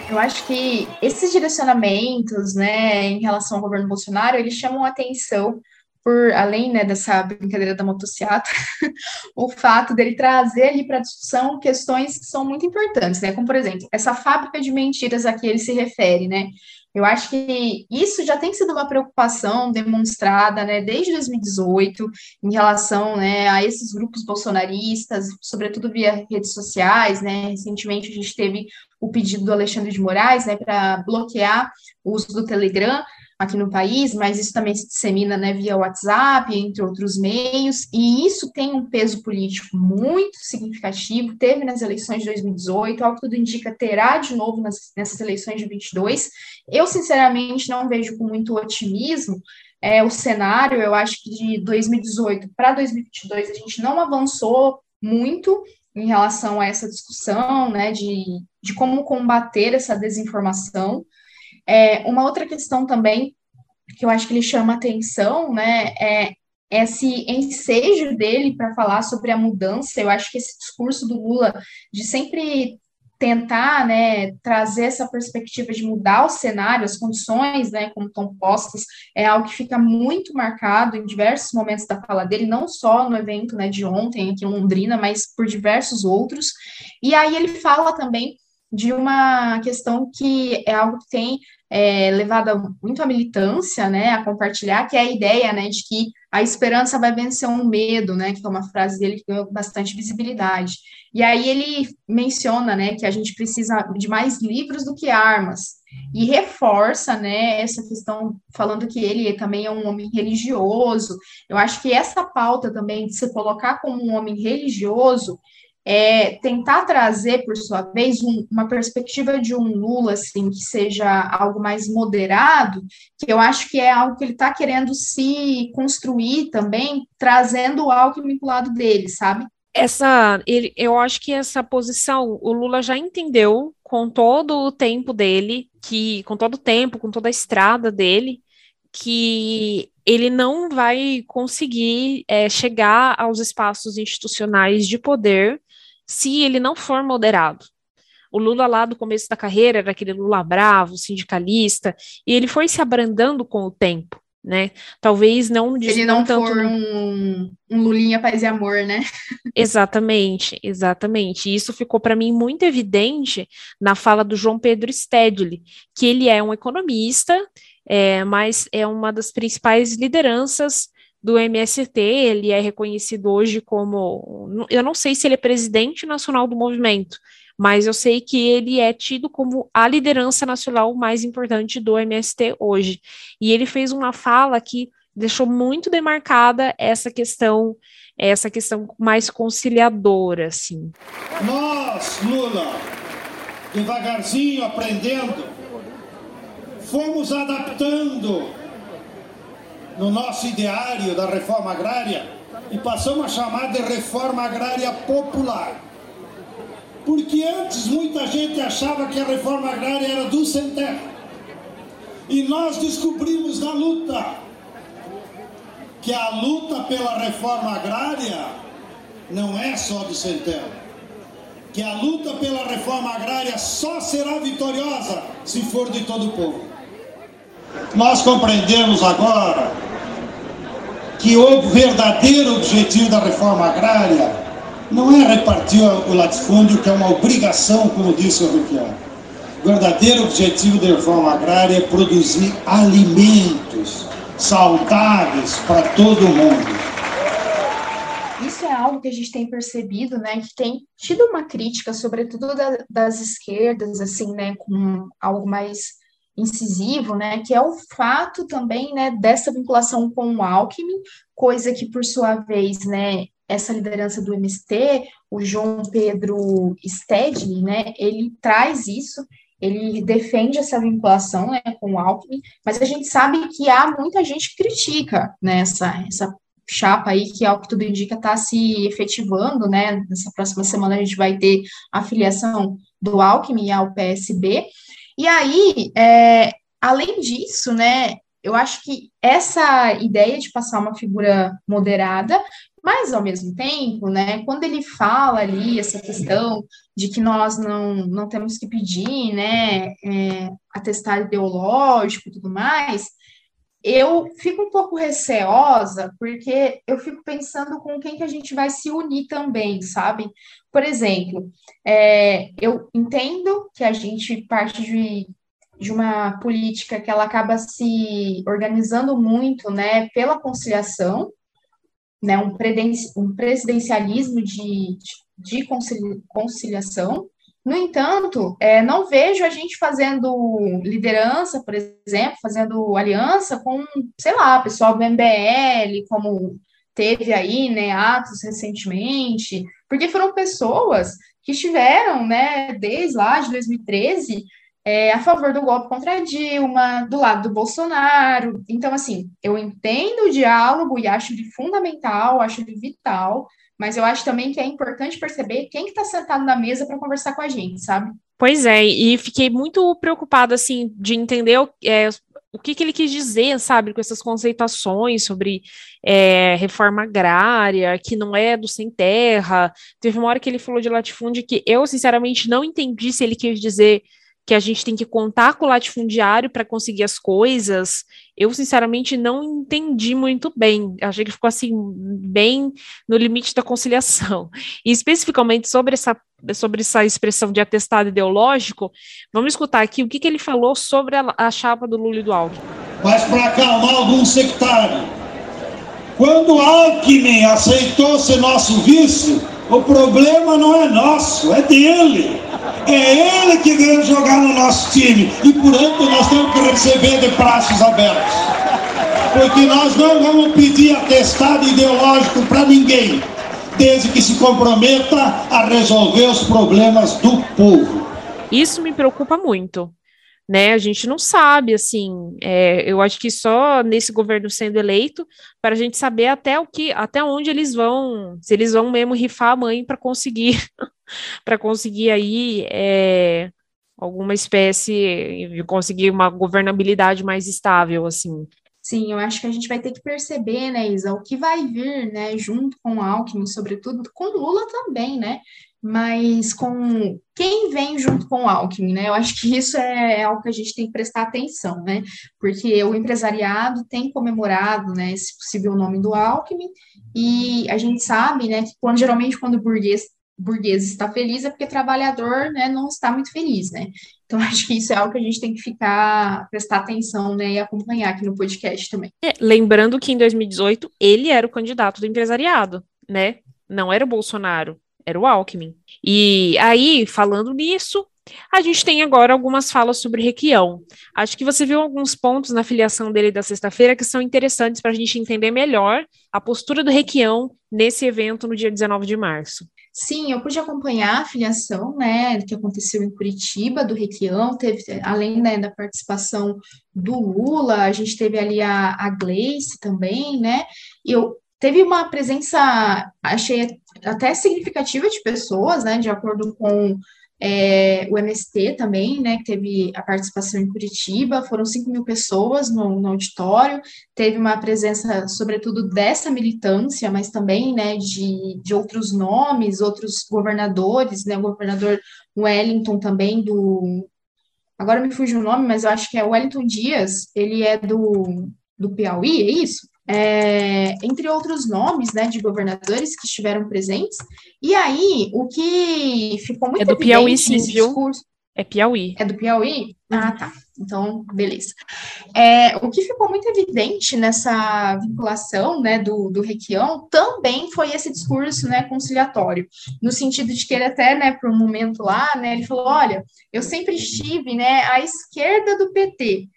Eu acho que esses direcionamentos, né, em relação ao governo Bolsonaro, eles chamam a atenção por, além, né, dessa brincadeira da motocicleta, o fato dele trazer ali para a discussão questões que são muito importantes, né, como, por exemplo, essa fábrica de mentiras a que ele se refere, né, eu acho que isso já tem sido uma preocupação demonstrada, né, desde 2018, em relação, né, a esses grupos bolsonaristas, sobretudo via redes sociais, né, recentemente a gente teve o pedido do Alexandre de Moraes, né, para bloquear o uso do Telegram, aqui no país, mas isso também se dissemina né, via WhatsApp, entre outros meios, e isso tem um peso político muito significativo, teve nas eleições de 2018, ao que tudo indica terá de novo nas, nessas eleições de 22. Eu, sinceramente, não vejo com muito otimismo é, o cenário, eu acho que de 2018 para 2022 a gente não avançou muito em relação a essa discussão, né, de, de como combater essa desinformação, é, uma outra questão também que eu acho que ele chama atenção, né, é esse ensejo dele para falar sobre a mudança. Eu acho que esse discurso do Lula de sempre tentar, né, trazer essa perspectiva de mudar o cenário, as condições, né, como estão postas, é algo que fica muito marcado em diversos momentos da fala dele, não só no evento, né, de ontem aqui em Londrina, mas por diversos outros. E aí ele fala também de uma questão que é algo que tem é, levado muito à militância, né, a compartilhar, que é a ideia, né, de que a esperança vai vencer um medo, né, que é uma frase dele que ganhou bastante visibilidade. E aí ele menciona, né, que a gente precisa de mais livros do que armas, e reforça, né, essa questão, falando que ele também é um homem religioso. Eu acho que essa pauta também de se colocar como um homem religioso é, tentar trazer, por sua vez, um, uma perspectiva de um Lula, assim, que seja algo mais moderado, que eu acho que é algo que ele está querendo se construir também, trazendo o Alckmin vinculado dele, sabe? Essa, ele, eu acho que essa posição, o Lula já entendeu com todo o tempo dele, que com todo o tempo, com toda a estrada dele, que ele não vai conseguir é, chegar aos espaços institucionais de poder se ele não for moderado. O Lula lá do começo da carreira era aquele Lula bravo, sindicalista, e ele foi se abrandando com o tempo, né? Talvez não ele não, não tanto for um, um Lulinha paz e amor, né? exatamente, exatamente. E isso ficou para mim muito evidente na fala do João Pedro Stedley, que ele é um economista, é, mas é uma das principais lideranças do MST, ele é reconhecido hoje como, eu não sei se ele é presidente nacional do movimento, mas eu sei que ele é tido como a liderança nacional mais importante do MST hoje. E ele fez uma fala que deixou muito demarcada essa questão, essa questão mais conciliadora, assim. Nós, Lula, devagarzinho aprendendo, fomos adaptando no nosso ideário da reforma agrária e passamos a chamar de reforma agrária popular. Porque antes muita gente achava que a reforma agrária era do sem terra. E nós descobrimos na luta que a luta pela reforma agrária não é só do sem terra que a luta pela reforma agrária só será vitoriosa se for de todo o povo. Nós compreendemos agora que o verdadeiro objetivo da reforma agrária não é repartir o latifúndio, que é uma obrigação, como disse o Requião. O verdadeiro objetivo da reforma agrária é produzir alimentos saudáveis para todo mundo isso é algo que a gente tem percebido, né, que tem tido uma crítica, sobretudo da, das esquerdas, assim, né, com algo mais incisivo, né, que é o fato também, né, dessa vinculação com o Alckmin, coisa que, por sua vez, né, essa liderança do MST, o João Pedro Stedley, né, ele traz isso, ele defende essa vinculação né, com o Alckmin, mas a gente sabe que há muita gente que critica né, essa, essa chapa aí, que ao que tudo indica está se efetivando, né? Nessa próxima semana a gente vai ter a filiação do Alckmin ao PSB. E aí, é, além disso, né, eu acho que essa ideia de passar uma figura moderada, mas ao mesmo tempo, né, quando ele fala ali essa questão de que nós não, não temos que pedir, né, é, atestado ideológico e tudo mais, eu fico um pouco receosa, porque eu fico pensando com quem que a gente vai se unir também, sabe? Por exemplo, é, eu entendo que a gente parte de, de uma política que ela acaba se organizando muito, né, pela conciliação, né, um, presidencialismo de, de conciliação, no entanto, é, não vejo a gente fazendo liderança, por exemplo, fazendo aliança com, sei lá, pessoal do MBL, como teve aí, né, atos recentemente, porque foram pessoas que estiveram, né, desde lá de 2013, é, a favor do golpe contra Dilma, do lado do Bolsonaro. Então, assim, eu entendo o diálogo e acho de fundamental, acho de vital, mas eu acho também que é importante perceber quem que está sentado na mesa para conversar com a gente, sabe? Pois é, e fiquei muito preocupada, assim, de entender é, o que, que, ele quis dizer, sabe, com essas conceituações sobre é, reforma agrária, que não é do sem terra. Teve uma hora que ele falou de latifúndio que eu, sinceramente, não entendi se ele quis dizer que a gente tem que contar com o latifundiário para conseguir as coisas, eu sinceramente não entendi muito bem. Achei que ficou assim, bem no limite da conciliação. E especificamente sobre essa, sobre essa expressão de atestado ideológico, vamos escutar aqui o que, que ele falou sobre a, a chapa do Lula e do Alckmin. Mas para acalmar algum sectário, quando Alckmin aceitou ser nosso vice, o problema não é nosso, é dele. É ele que veio jogar no nosso time. E por isso nós temos que receber de braços abertos. Porque nós não vamos pedir atestado ideológico para ninguém, desde que se comprometa a resolver os problemas do povo. Isso me preocupa muito. Né, a gente não sabe, assim, é, eu acho que só nesse governo sendo eleito, para a gente saber até o que, até onde eles vão, se eles vão mesmo rifar a mãe para conseguir para conseguir aí é, alguma espécie de conseguir uma governabilidade mais estável, assim. Sim, eu acho que a gente vai ter que perceber, né, Isa, o que vai vir, né, junto com o Alckmin, sobretudo, com Lula também, né, mas com quem vem junto com o Alckmin, né? Eu acho que isso é algo que a gente tem que prestar atenção, né? Porque o empresariado tem comemorado, né, esse possível nome do Alckmin, e a gente sabe, né, que quando, geralmente quando o burguês burguês está feliz é porque trabalhador né, não está muito feliz, né? Então, acho que isso é algo que a gente tem que ficar, prestar atenção, né, e acompanhar aqui no podcast também. É, lembrando que em 2018 ele era o candidato do empresariado, né? Não era o Bolsonaro, era o Alckmin. E aí, falando nisso, a gente tem agora algumas falas sobre Requião. Acho que você viu alguns pontos na filiação dele da sexta-feira que são interessantes para a gente entender melhor a postura do Requião nesse evento no dia 19 de março. Sim, eu pude acompanhar a filiação, né, que aconteceu em Curitiba, do Requião, teve, além né, da participação do Lula, a gente teve ali a, a Gleice também, né, e eu teve uma presença, achei até significativa de pessoas, né, de acordo com é, o MST também, né, que teve a participação em Curitiba, foram 5 mil pessoas no, no, auditório, teve uma presença, sobretudo, dessa militância, mas também, né, de, de outros nomes, outros governadores, né, o governador Wellington também, do... Agora me fugiu o nome, mas eu acho que é Wellington Dias, ele é do, do Piauí, é isso? É, entre outros nomes, né, de governadores que estiveram presentes. E aí, o que ficou muito é do Piauí, sim, viu? Discurso, é Piauí. É do Piauí? Ah, tá. Então, beleza. É, o que ficou muito evidente nessa vinculação né, do, do Requião também foi esse discurso né, conciliatório, no sentido de que ele até, né, por um momento lá, né, ele falou, olha, eu sempre estive né, à esquerda do PT,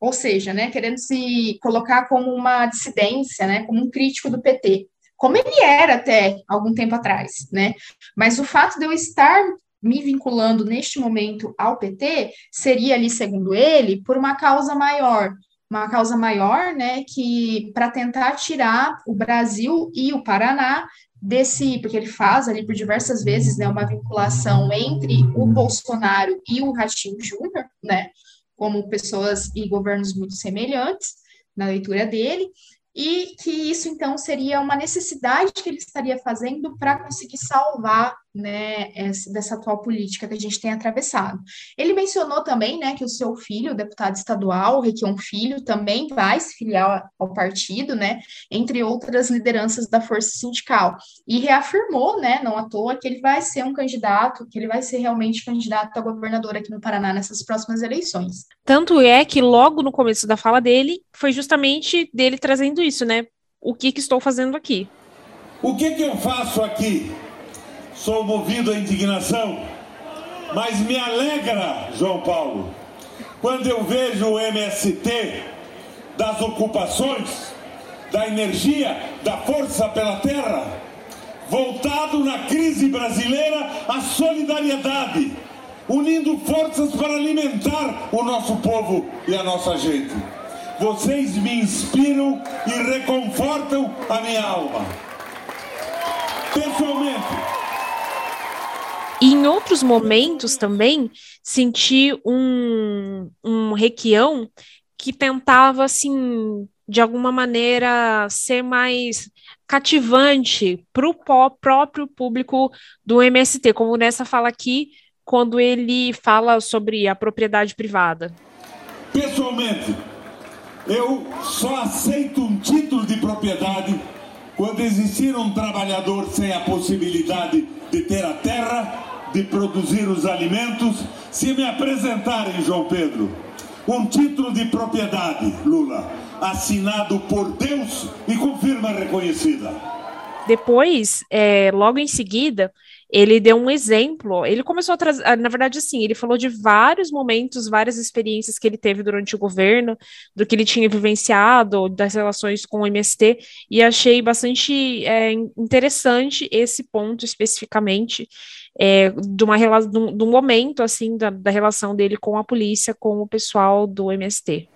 ou seja, né, querendo se colocar como uma dissidência, né, como um crítico do PT, como ele era até algum tempo atrás, né? Mas o fato de eu estar me vinculando neste momento ao PT seria ali, segundo ele, por uma causa maior, uma causa maior, né, que para tentar tirar o Brasil e o Paraná desse, porque ele faz ali por diversas vezes, né, uma vinculação entre o Bolsonaro e o Ratinho Júnior, né, como pessoas e governos muito semelhantes, na leitura dele, e que isso então seria uma necessidade que ele estaria fazendo para conseguir salvar né, dessa atual política que a gente tem atravessado. Ele mencionou também né, que o seu filho, o deputado estadual, Requião Filho, também vai se filiar ao partido, né, entre outras lideranças da força sindical, e reafirmou, né, não à toa, que ele vai ser um candidato, que ele vai ser realmente candidato a governador aqui no Paraná nessas próximas eleições. Tanto é que logo no começo da fala dele, foi justamente dele trazendo isso, né, o que, que estou fazendo aqui. O que, que eu faço aqui? Sou movido à indignação, mas me alegra, João Paulo, quando eu vejo o MST das ocupações, da energia, da força pela terra, voltado na crise brasileira à solidariedade, unindo forças para alimentar o nosso povo e a nossa gente. Vocês me inspiram e reconfortam a minha alma. Pessoalmente, e em outros momentos também senti um, um requião que tentava, assim, de alguma maneira ser mais cativante para o próprio público do MST, como nessa fala aqui, quando ele fala sobre a propriedade privada. Pessoalmente, eu só aceito um título de propriedade quando existir um trabalhador sem a possibilidade de ter a terra de produzir os alimentos, se me apresentarem, João Pedro, um título de propriedade, Lula, assinado por Deus e com firma reconhecida. Depois, é, logo em seguida, ele deu um exemplo. Ele começou a trazer, ah, na verdade, assim, ele falou de vários momentos, várias experiências que ele teve durante o governo, do que ele tinha vivenciado, das relações com o MST, e achei bastante é, interessante esse ponto especificamente é, de, uma, de, um, de um momento assim da, da relação dele com a polícia, com o pessoal do MST.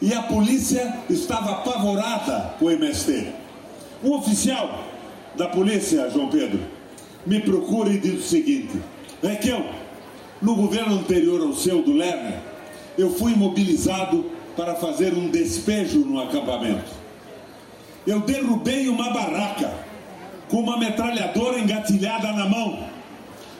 E a polícia estava apavorada com o MST. Um oficial da polícia, João Pedro, me procura e diz o seguinte: Requião, no governo anterior ao seu, do Lerner, eu fui mobilizado para fazer um despejo no acampamento. Eu derrubei uma barraca com uma metralhadora engatilhada na mão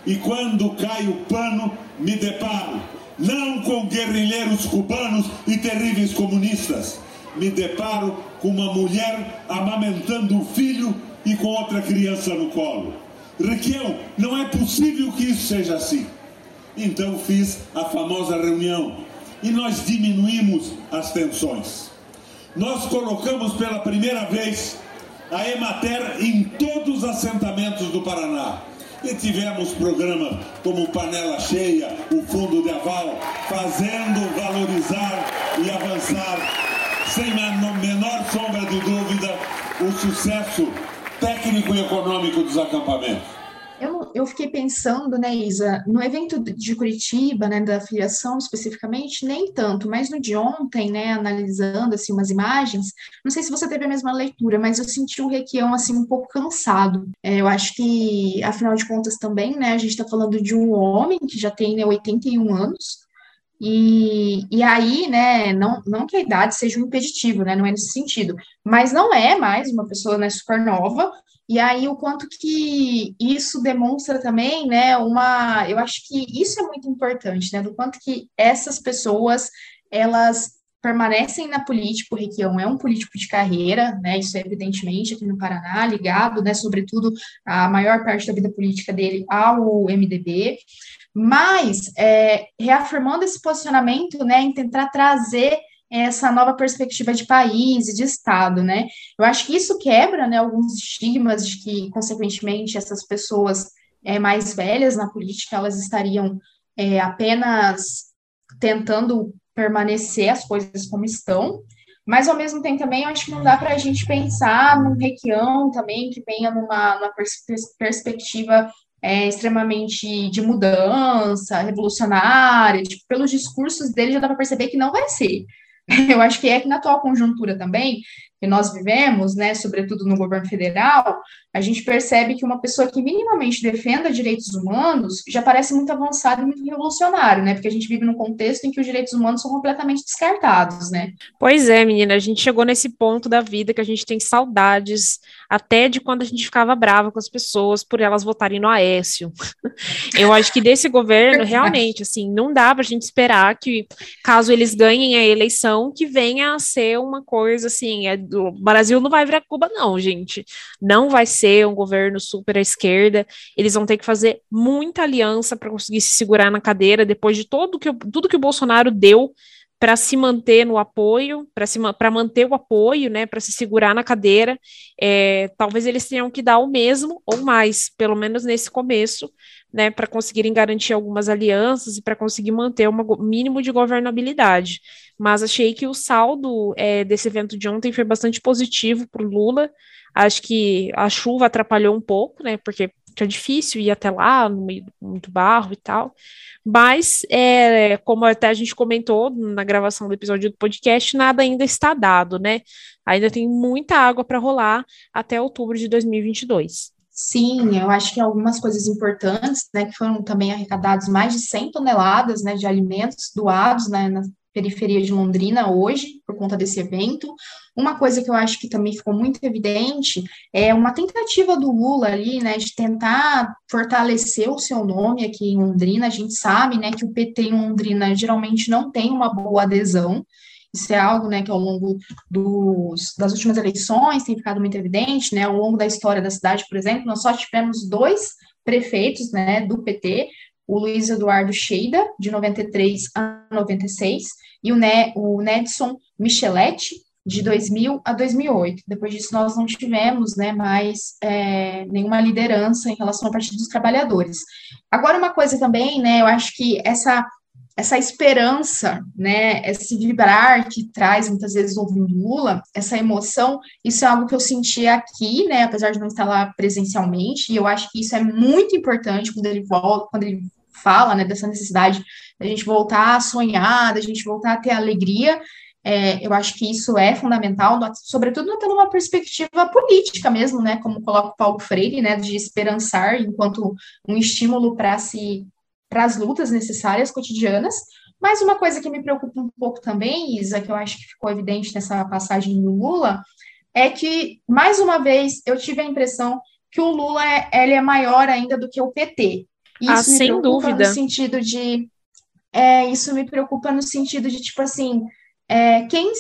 e quando cai o pano, me deparo não com guerrilheiros cubanos e terríveis comunistas, me deparo com uma mulher amamentando um filho e com outra criança no colo. Requião, não é possível que isso seja assim. Então fiz a famosa reunião e nós diminuímos as tensões. Nós colocamos pela primeira vez a Emater em todos os assentamentos do Paraná. E tivemos programas como Panela Cheia, o Fundo de Aval, fazendo valorizar e avançar, sem a menor sombra de dúvida, o sucesso técnico e econômico dos acampamentos. Eu eu, fiquei pensando, né, Isa, no evento de Curitiba, né, da filiação especificamente, nem tanto, mas no de ontem, né, analisando, assim, umas imagens, não sei se você teve a mesma leitura, mas eu senti o Requião, assim, um pouco cansado. É, eu acho que, afinal de contas, também, né, a gente está falando de um homem que já tem, né, 81 anos, e, e aí, né, não, não que a idade seja um impeditivo, né, não é nesse sentido, mas não é mais uma pessoa, né, super nova, e aí o quanto que isso demonstra também, né, uma, eu acho que isso é muito importante, né, do quanto que essas pessoas, elas permanecem na política, o Requião é um político de carreira, né, isso é evidentemente aqui no Paraná, ligado, né, sobretudo a maior parte da vida política dele ao MDB, mas é, reafirmando esse posicionamento, né, em tentar trazer essa nova perspectiva de país e de Estado, né? Eu acho que isso quebra, né, alguns estigmas de que, consequentemente, essas pessoas é, mais velhas na política, elas estariam é, apenas tentando permanecer as coisas como estão, mas, ao mesmo tempo, também, eu acho que não dá para a gente pensar num requião também que venha numa, numa pers perspectiva é, extremamente de mudança, revolucionária, tipo, pelos discursos dele já dá para perceber que não vai ser. Eu acho que é que na atual conjuntura também, que nós vivemos, né, sobretudo no governo federal, a gente percebe que uma pessoa que minimamente defenda direitos humanos já parece muito avançado e muito revolucionário, né? Porque a gente vive num contexto em que os direitos humanos são completamente descartados, né? Pois é, menina, a gente chegou nesse ponto da vida que a gente tem saudades até de quando a gente ficava brava com as pessoas por elas votarem no Aécio. Eu acho que desse governo, realmente, assim, não dá para a gente esperar que, caso eles ganhem a eleição, que venha a ser uma coisa assim, é, o Brasil não vai virar Cuba, não, gente. Não vai ser um governo super à esquerda. Eles vão ter que fazer muita aliança para conseguir se segurar na cadeira depois de todo que, tudo que o Bolsonaro deu para se manter no apoio, para manter o apoio, né, para se segurar na cadeira, é, talvez eles tenham que dar o mesmo ou mais, pelo menos nesse começo, né, para conseguirem garantir algumas alianças e para conseguir manter um mínimo de governabilidade. Mas achei que o saldo é, desse evento de ontem foi bastante positivo para o Lula. Acho que a chuva atrapalhou um pouco, né, porque é difícil ir até lá, no meio do muito barro e tal. Mas, é, como até a gente comentou na gravação do episódio do podcast, nada ainda está dado, né? Ainda tem muita água para rolar até outubro de 2022. Sim, eu acho que algumas coisas importantes, né, que foram também arrecadados mais de 100 toneladas, né, de alimentos doados, né, periferia de Londrina hoje, por conta desse evento. Uma coisa que eu acho que também ficou muito evidente é uma tentativa do Lula ali, né, de tentar fortalecer o seu nome aqui em Londrina. A gente sabe, né, que o PT em Londrina geralmente não tem uma boa adesão. Isso é algo, né, que ao longo dos, das últimas eleições tem ficado muito evidente, né, ao longo da história da cidade, por exemplo, nós só tivemos dois prefeitos, né, do PT, o Luiz Eduardo Sheida, de 93 a 96, e o, ne o Nedson Micheletti, de 2000 a 2008. Depois disso, nós não tivemos né, mais é, nenhuma liderança em relação ao Partido dos Trabalhadores. Agora, uma coisa também, né, eu acho que essa, essa esperança, né, esse vibrar que traz muitas vezes ouvindo Lula, essa emoção, isso é algo que eu senti aqui, né, apesar de não estar lá presencialmente, e eu acho que isso é muito importante quando ele volta, quando ele fala, né, dessa necessidade da gente voltar a sonhar, da gente voltar a ter alegria, é, eu acho que isso é fundamental, sobretudo tendo uma perspectiva política mesmo, né, como coloca o Paulo Freire, né, de esperançar enquanto um estímulo para se para as lutas necessárias cotidianas. Mas uma coisa que me preocupa um pouco também, Isa, que eu acho que ficou evidente nessa passagem do Lula, é que mais uma vez eu tive a impressão que o Lula é, ele é maior ainda do que o PT. Isso ah, me sem dúvida. no sentido de é, isso me preocupa no sentido de tipo assim é, quem,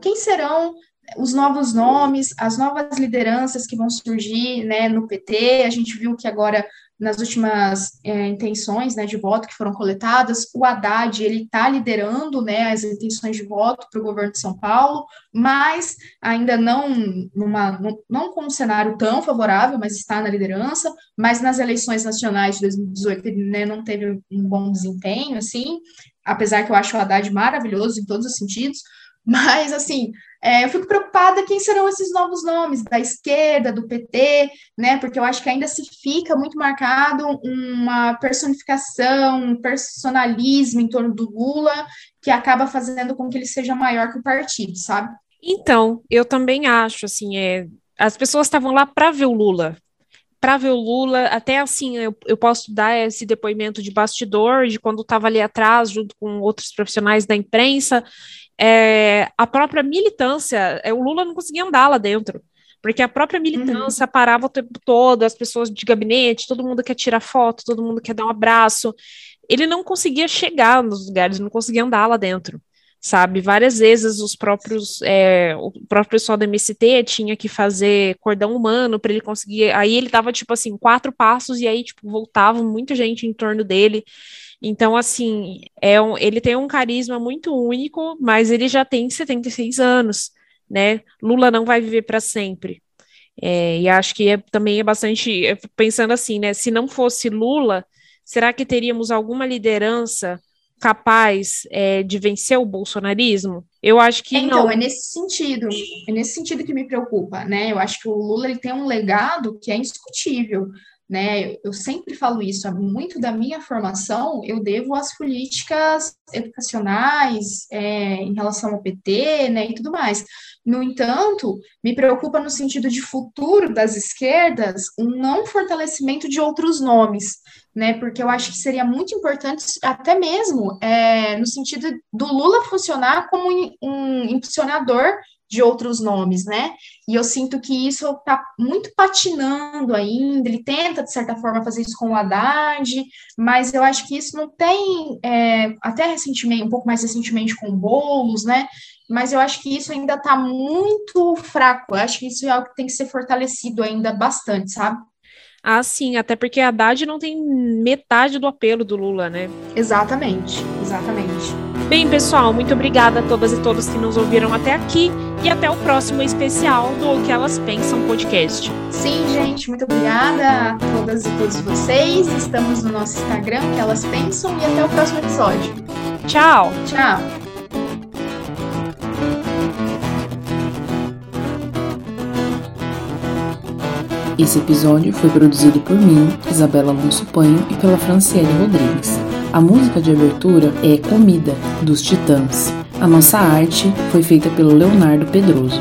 quem serão os novos nomes, as novas lideranças que vão surgir né, no PT. A gente viu que agora, nas últimas é, intenções né, de voto que foram coletadas, o Haddad ele está liderando né, as intenções de voto para o governo de São Paulo, mas ainda não, numa, não com um cenário tão favorável, mas está na liderança. Mas nas eleições nacionais de 2018 ele né, não teve um bom desempenho, assim apesar que eu acho o Haddad maravilhoso em todos os sentidos, Mas, assim, é, eu fico preocupada quem serão esses novos nomes da esquerda, do PT, né? Porque eu acho que ainda se fica muito marcado uma personificação, um personalismo em torno do Lula, que acaba fazendo com que ele seja maior que o partido, sabe? Então, eu também acho, assim, é, as pessoas estavam lá para ver o Lula, para ver o Lula, até assim, eu, eu posso dar esse depoimento de bastidor, de quando estava ali atrás, junto com outros profissionais da imprensa, é, a própria militância, é, o Lula não conseguia andar lá dentro, porque a própria militância uhum. parava o tempo todo, as pessoas de gabinete, todo mundo quer tirar foto, todo mundo quer dar um abraço. Ele não conseguia chegar nos lugares, não conseguia andar lá dentro sabe? Várias vezes os próprios, é, o próprio pessoal do MST tinha que fazer cordão humano para ele conseguir. Aí ele tava, tipo assim, quatro passos, e aí, tipo, voltava muita gente em torno dele. Então, assim, é um, ele tem um carisma muito único, mas ele já tem 76 anos, né? Lula não vai viver para sempre. É, e acho que é, também é bastante. Pensando assim, né? Se não fosse Lula, será que teríamos alguma liderança capaz é, de vencer o bolsonarismo? Eu acho que então, não. é nesse sentido, é nesse sentido que me preocupa, né? Eu acho que o Lula ele tem um legado que é indiscutível, né? Eu sempre falo isso, muito da minha formação eu devo às políticas educacionais é, em relação ao PT, né, e tudo mais. No entanto, me preocupa no sentido de futuro das esquerdas um não fortalecimento de outros nomes, né? Porque eu acho que seria muito importante, até mesmo é, no sentido do Lula funcionar como um impulsionador de outros nomes, né? E eu sinto que isso está muito patinando ainda. Ele tenta, de certa forma, fazer isso com o Haddad, mas eu acho que isso não tem, é, até recentemente, um pouco mais recentemente com Boulos, né? Mas eu acho que isso ainda está muito fraco. Eu acho que isso é algo que tem que ser fortalecido ainda bastante, sabe? Ah, sim, até porque a Haddad não tem metade do apelo do Lula, né? Exatamente, exatamente. Bem, pessoal, muito obrigada a todas e todos que nos ouviram até aqui e até o próximo especial do O que Elas Pensam podcast. Sim, gente, muito obrigada a todas e todos vocês. Estamos no nosso Instagram, O que Elas Pensam, e até o próximo episódio. Tchau. Tchau. Esse episódio foi produzido por mim, Isabela Alonso Panho e pela Franciele Rodrigues. A música de abertura é Comida, dos Titãs. A nossa arte foi feita pelo Leonardo Pedroso.